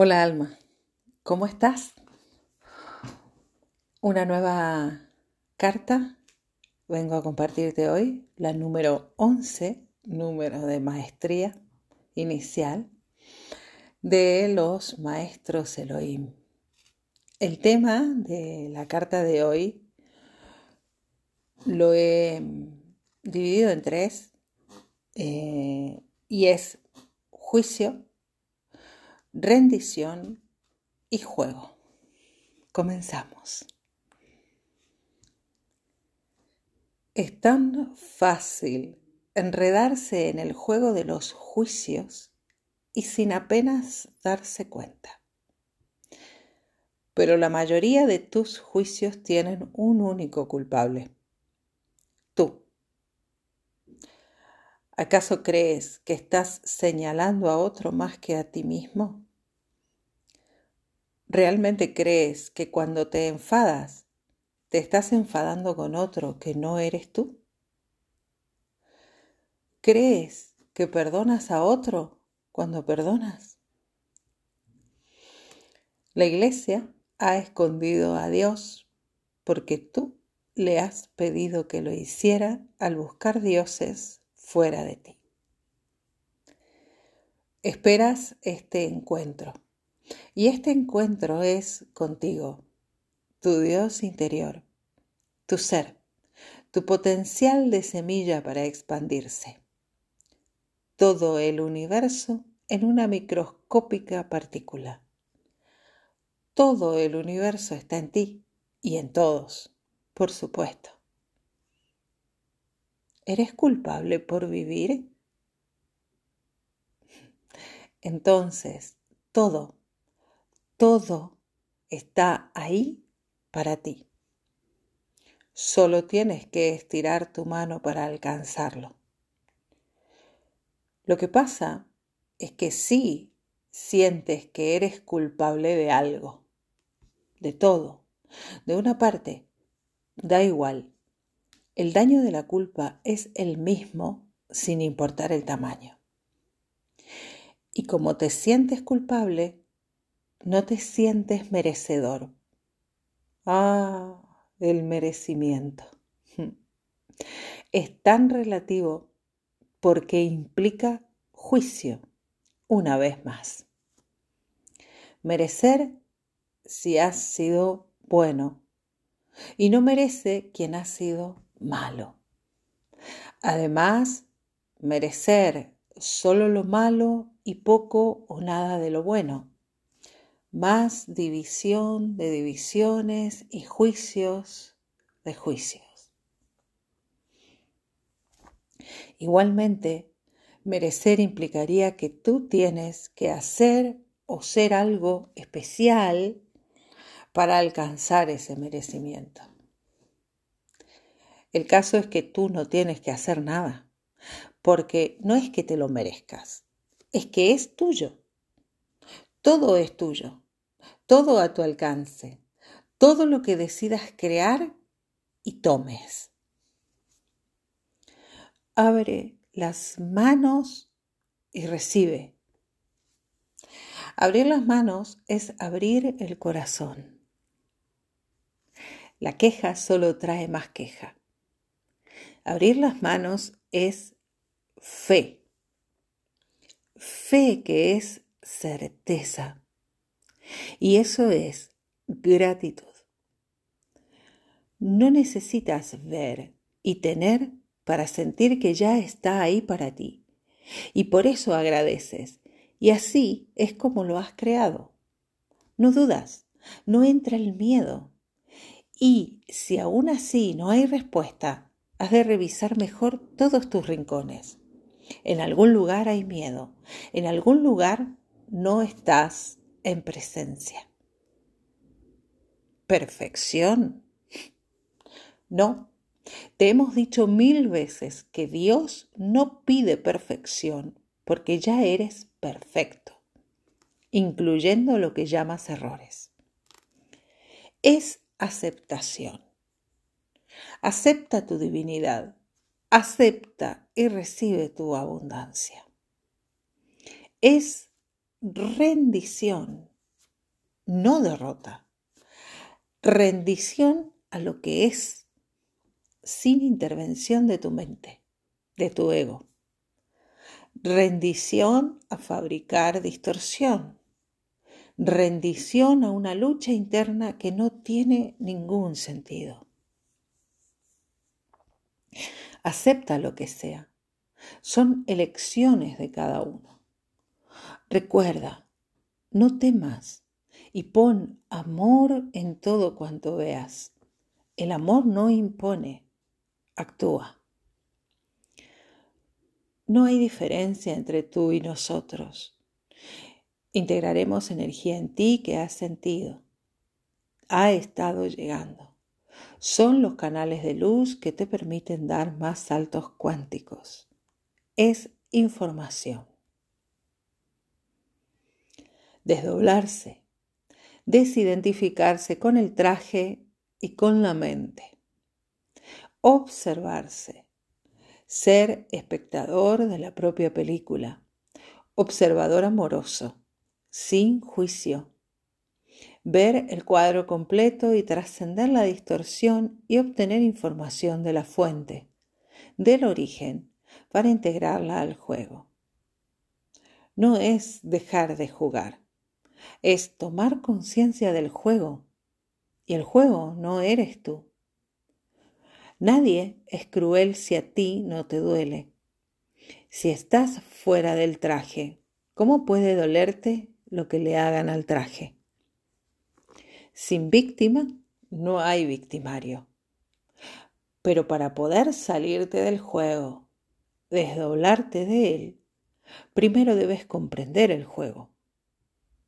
Hola Alma, ¿cómo estás? Una nueva carta vengo a compartirte hoy, la número 11, número de maestría inicial de los maestros Elohim. El tema de la carta de hoy lo he dividido en tres eh, y es juicio, rendición y juego. Comenzamos. Es tan fácil enredarse en el juego de los juicios y sin apenas darse cuenta. Pero la mayoría de tus juicios tienen un único culpable, tú. ¿Acaso crees que estás señalando a otro más que a ti mismo? ¿Realmente crees que cuando te enfadas, te estás enfadando con otro que no eres tú? ¿Crees que perdonas a otro cuando perdonas? La iglesia ha escondido a Dios porque tú le has pedido que lo hiciera al buscar dioses fuera de ti. Esperas este encuentro y este encuentro es contigo, tu Dios interior, tu ser, tu potencial de semilla para expandirse. Todo el universo en una microscópica partícula. Todo el universo está en ti y en todos, por supuesto. ¿Eres culpable por vivir? Entonces, todo, todo está ahí para ti. Solo tienes que estirar tu mano para alcanzarlo. Lo que pasa es que sí sientes que eres culpable de algo, de todo, de una parte, da igual, el daño de la culpa es el mismo sin importar el tamaño. Y como te sientes culpable, no te sientes merecedor. Ah, el merecimiento. Es tan relativo porque implica juicio, una vez más. Merecer si has sido bueno y no merece quien ha sido malo. Además, merecer solo lo malo y poco o nada de lo bueno. Más división de divisiones y juicios de juicios. Igualmente, merecer implicaría que tú tienes que hacer o ser algo especial para alcanzar ese merecimiento. El caso es que tú no tienes que hacer nada, porque no es que te lo merezcas, es que es tuyo. Todo es tuyo, todo a tu alcance, todo lo que decidas crear y tomes. Abre las manos y recibe. Abrir las manos es abrir el corazón. La queja solo trae más queja. Abrir las manos es fe. Fe que es certeza. Y eso es gratitud. No necesitas ver y tener para sentir que ya está ahí para ti. Y por eso agradeces. Y así es como lo has creado. No dudas, no entra el miedo. Y si aún así no hay respuesta, has de revisar mejor todos tus rincones. En algún lugar hay miedo, en algún lugar no estás en presencia. Perfección. No, te hemos dicho mil veces que Dios no pide perfección porque ya eres perfecto, incluyendo lo que llamas errores. Es aceptación. Acepta tu divinidad, acepta y recibe tu abundancia. Es rendición. no derrota. Rendición a lo que es sin intervención de tu mente, de tu ego. Rendición a fabricar distorsión. Rendición a una lucha interna que no tiene ningún sentido. Acepta lo que sea. Son elecciones de cada uno. Recuerda, no temas y pon amor en todo cuanto veas. El amor no impone, actúa. No hay diferencia entre tú y nosotros. Integraremos energía en ti que has sentido. Ha estado llegando. Son los canales de luz que te permiten dar más saltos cuánticos. Es información. Desdoblarse, desidentificarse con el traje y con la mente. Observarse, ser espectador de la propia película, observador amoroso, sin juicio. Ver el cuadro completo y trascender la distorsión y obtener información de la fuente, del origen, para integrarla al juego. No es dejar de jugar, es tomar conciencia del juego. Y el juego no eres tú. Nadie es cruel si a ti no te duele. Si estás fuera del traje, ¿cómo puede dolerte lo que le hagan al traje? Sin víctima no hay victimario. Pero para poder salirte del juego, desdoblarte de él, primero debes comprender el juego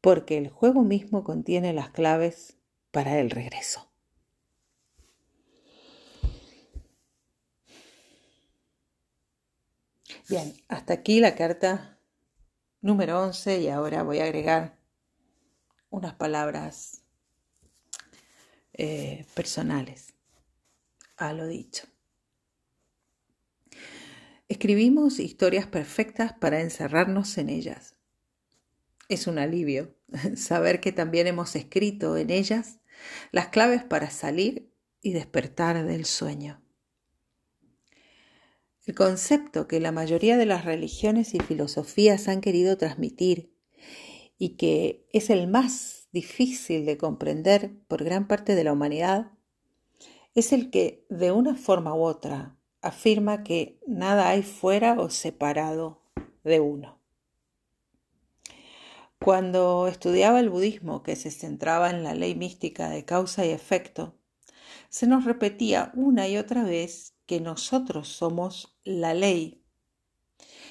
porque el juego mismo contiene las claves para el regreso. Bien, hasta aquí la carta número 11 y ahora voy a agregar unas palabras eh, personales a lo dicho. Escribimos historias perfectas para encerrarnos en ellas. Es un alivio saber que también hemos escrito en ellas las claves para salir y despertar del sueño. El concepto que la mayoría de las religiones y filosofías han querido transmitir y que es el más difícil de comprender por gran parte de la humanidad es el que de una forma u otra afirma que nada hay fuera o separado de uno. Cuando estudiaba el budismo, que se centraba en la ley mística de causa y efecto, se nos repetía una y otra vez que nosotros somos la ley.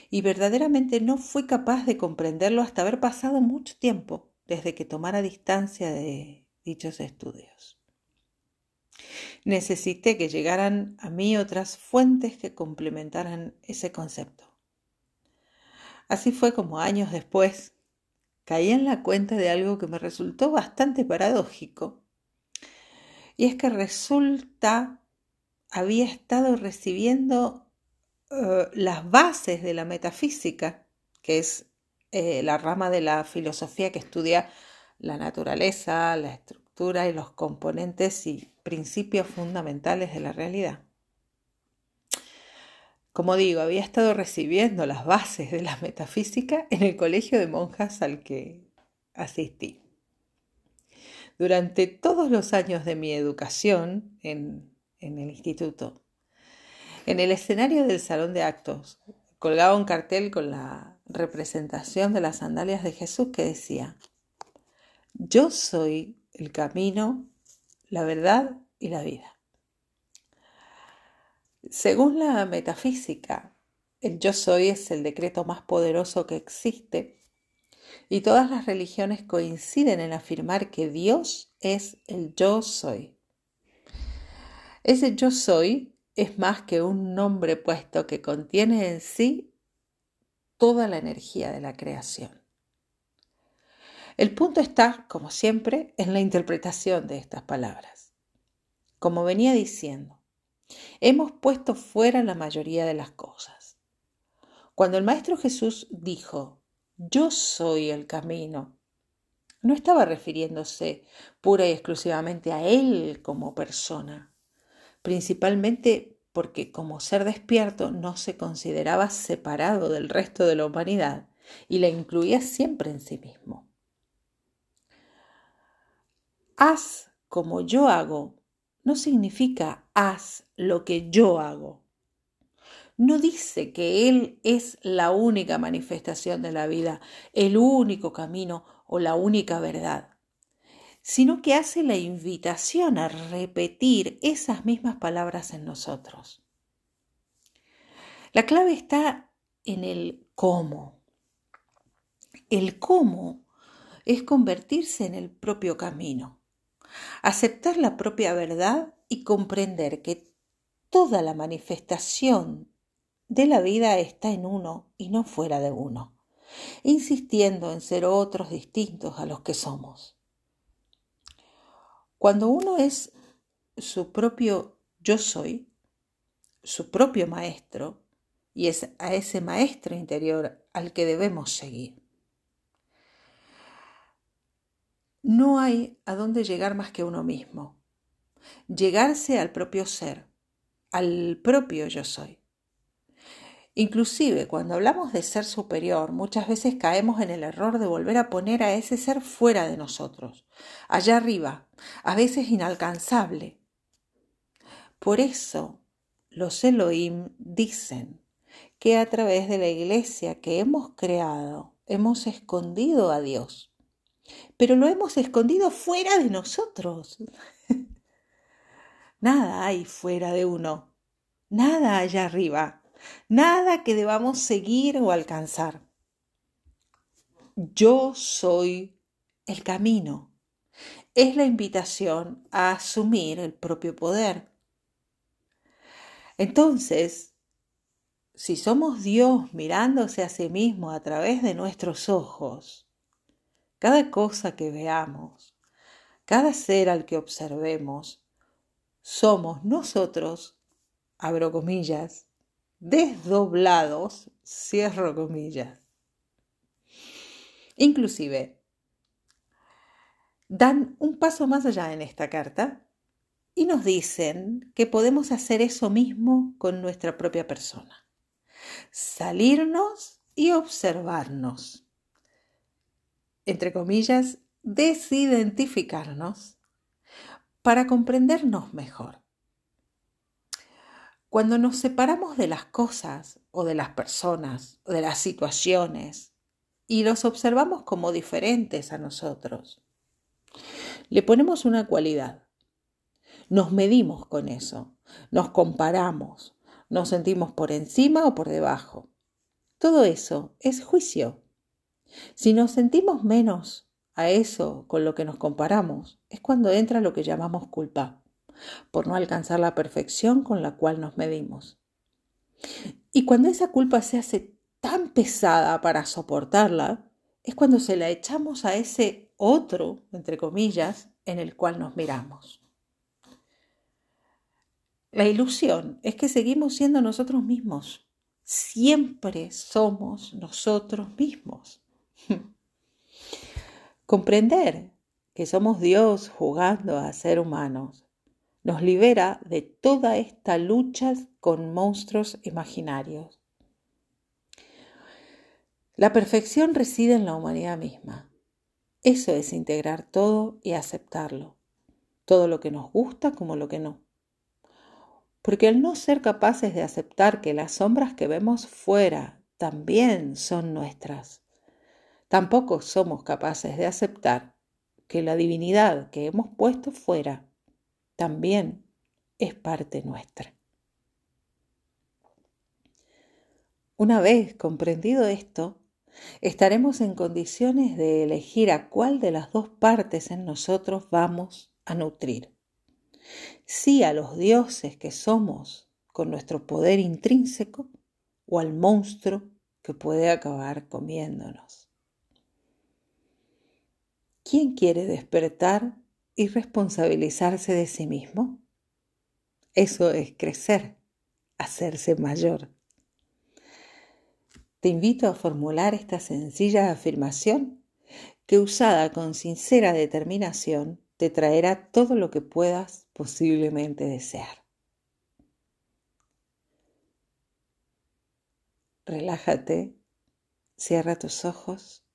Y verdaderamente no fui capaz de comprenderlo hasta haber pasado mucho tiempo desde que tomara distancia de dichos estudios. Necesité que llegaran a mí otras fuentes que complementaran ese concepto. Así fue como años después caí en la cuenta de algo que me resultó bastante paradójico. Y es que resulta había estado recibiendo eh, las bases de la metafísica, que es eh, la rama de la filosofía que estudia la naturaleza, la estructura y los componentes y principios fundamentales de la realidad. Como digo, había estado recibiendo las bases de la metafísica en el colegio de monjas al que asistí. Durante todos los años de mi educación en, el instituto, en el escenario del salón de actos, colgaba un cartel con la representación de las sandalias de Jesús que decía, yo soy el camino, la verdad y la vida. Según la metafísica, el yo soy es el decreto más poderoso que existe y todas las religiones coinciden en afirmar que Dios es el yo soy. Ese yo soy es más que un nombre puesto que contiene en sí toda la energía de la creación. El punto está, como siempre, en la interpretación de estas palabras. Como venía diciendo, Hemos puesto fuera la mayoría de las cosas. Cuando el Maestro Jesús dijo, yo soy el camino, no estaba refiriéndose pura y exclusivamente a él como persona, principalmente porque como ser despierto no se consideraba separado del resto de la humanidad y la incluía siempre en sí mismo. Haz como yo hago no significa haz lo que yo hago. No dice que Él es la única manifestación de la vida, el único camino o la única verdad, sino que hace la invitación a repetir esas mismas palabras en nosotros. La clave está en el cómo. El cómo es convertirse en el propio camino, aceptar la propia verdad y comprender que toda la manifestación de la vida está en uno y no fuera de uno insistiendo en ser otros distintos a los que somos. Cuando uno es su propio yo soy, su propio maestro, y es a ese maestro interior al que debemos seguir. No hay a dónde llegar más que uno mismo. Llegarse al propio ser, al propio yo soy. Inclusive cuando hablamos de ser superior, muchas veces caemos en el error de volver a poner a ese ser fuera de nosotros, allá arriba, a veces inalcanzable. Por eso los Elohim dicen que a través de la iglesia que hemos creado hemos escondido a Dios, pero lo hemos escondido fuera de nosotros. nada hay fuera de uno, nada allá arriba nada que debamos seguir o alcanzar. Yo soy el camino. Es la invitación a asumir el propio poder. Entonces, si somos Dios mirándose a sí mismo a través de nuestros ojos, cada cosa que veamos, cada ser al que observemos, somos nosotros, abro comillas, desdoblados, cierro comillas. Inclusive, dan un paso más allá en esta carta y nos dicen que podemos hacer eso mismo con nuestra propia persona. Salirnos y observarnos. Entre comillas, desidentificarnos para comprendernos mejor. Cuando nos separamos de las cosas o de las personas o de las situaciones y los observamos como diferentes a nosotros, le ponemos una cualidad. Nos medimos con eso, nos comparamos, nos sentimos por encima o por debajo. Todo eso es juicio. Si nos sentimos menos a eso con lo que nos comparamos, es cuando entra lo que llamamos culpa por no alcanzar la perfección con la cual nos medimos. Y cuando esa culpa se hace tan pesada para soportarla, es cuando se la echamos a ese otro, entre comillas, en el cual nos miramos. La ilusión es que seguimos siendo nosotros mismos. Siempre somos nosotros mismos. Comprender que somos Dios jugando a ser humanos nos libera de toda esta lucha con monstruos imaginarios. La perfección reside en la humanidad misma. Eso es integrar todo y aceptarlo, todo lo que nos gusta como lo que no. Porque al no ser capaces de aceptar que las sombras que vemos fuera también son nuestras, tampoco somos capaces de aceptar que la divinidad que hemos puesto fuera también es parte nuestra. Una vez comprendido esto, estaremos en condiciones de elegir a cuál de las dos partes en nosotros vamos a nutrir. Si a los dioses que somos con nuestro poder intrínseco o al monstruo que puede acabar comiéndonos. ¿Quién quiere despertar y responsabilizarse de sí mismo. Eso es crecer, hacerse mayor. Te invito a formular esta sencilla afirmación que usada con sincera determinación te traerá todo lo que puedas posiblemente desear. Relájate, cierra tus ojos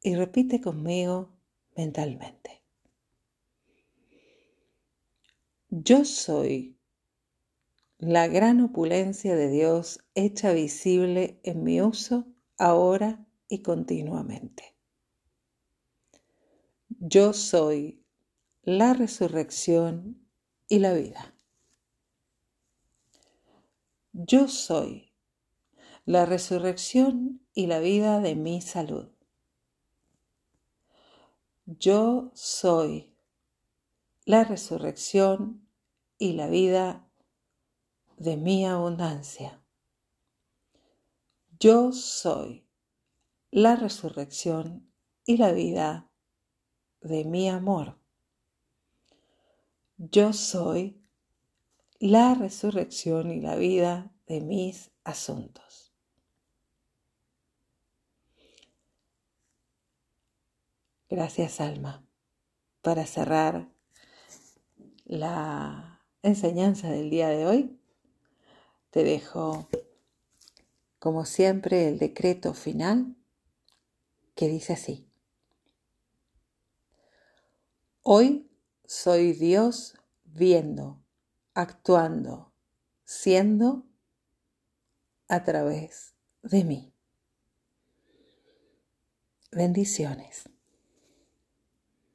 y repite conmigo mentalmente. Yo soy la gran opulencia de Dios hecha visible en mi uso ahora y continuamente. Yo soy la resurrección y la vida. Yo soy la resurrección y la vida de mi salud. Yo soy la resurrección y la vida de mi abundancia. Yo soy la resurrección y la vida de mi amor. Yo soy la resurrección y la vida de mis asuntos. Gracias, Alma, para cerrar la enseñanza del día de hoy. Te dejo, como siempre, el decreto final que dice así. Hoy soy Dios viendo, actuando, siendo a través de mí. Bendiciones.